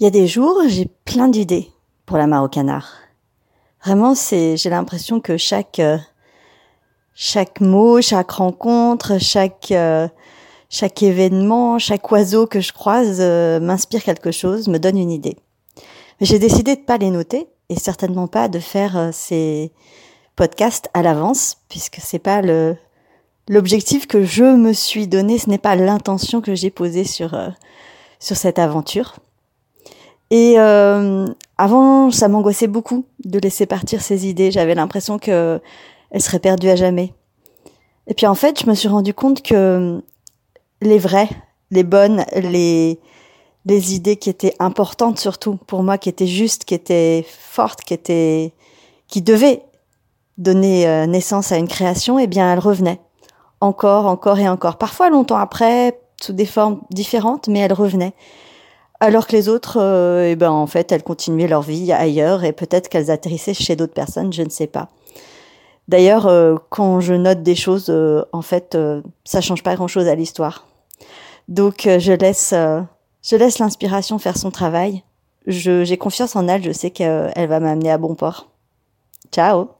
Il y a des jours, j'ai plein d'idées pour la mare. Vraiment, c'est, j'ai l'impression que chaque, euh, chaque mot, chaque rencontre, chaque, euh, chaque événement, chaque oiseau que je croise euh, m'inspire quelque chose, me donne une idée. J'ai décidé de pas les noter et certainement pas de faire ces podcasts à l'avance puisque c'est pas le, l'objectif que je me suis donné, ce n'est pas l'intention que j'ai posée sur, sur cette aventure. Et euh, avant, ça m'angoissait beaucoup de laisser partir ces idées. J'avais l'impression que elles seraient perdues à jamais. Et puis en fait, je me suis rendu compte que les vraies, les bonnes, les les idées qui étaient importantes surtout pour moi, qui étaient justes, qui étaient fortes, qui étaient qui devaient donner euh, naissance à une création, eh bien, elles revenaient encore, encore et encore. Parfois longtemps après, sous des formes différentes, mais elles revenaient alors que les autres, euh, eh ben en fait, elles continuaient leur vie ailleurs et peut-être qu'elles atterrissaient chez d'autres personnes, je ne sais pas. D'ailleurs, euh, quand je note des choses, euh, en fait, ça change pas grand-chose à l'histoire. Donc, je laisse, je laisse l'inspiration faire son travail. j'ai confiance en elle, je sais qu'elle va m'amener à bon port. Ciao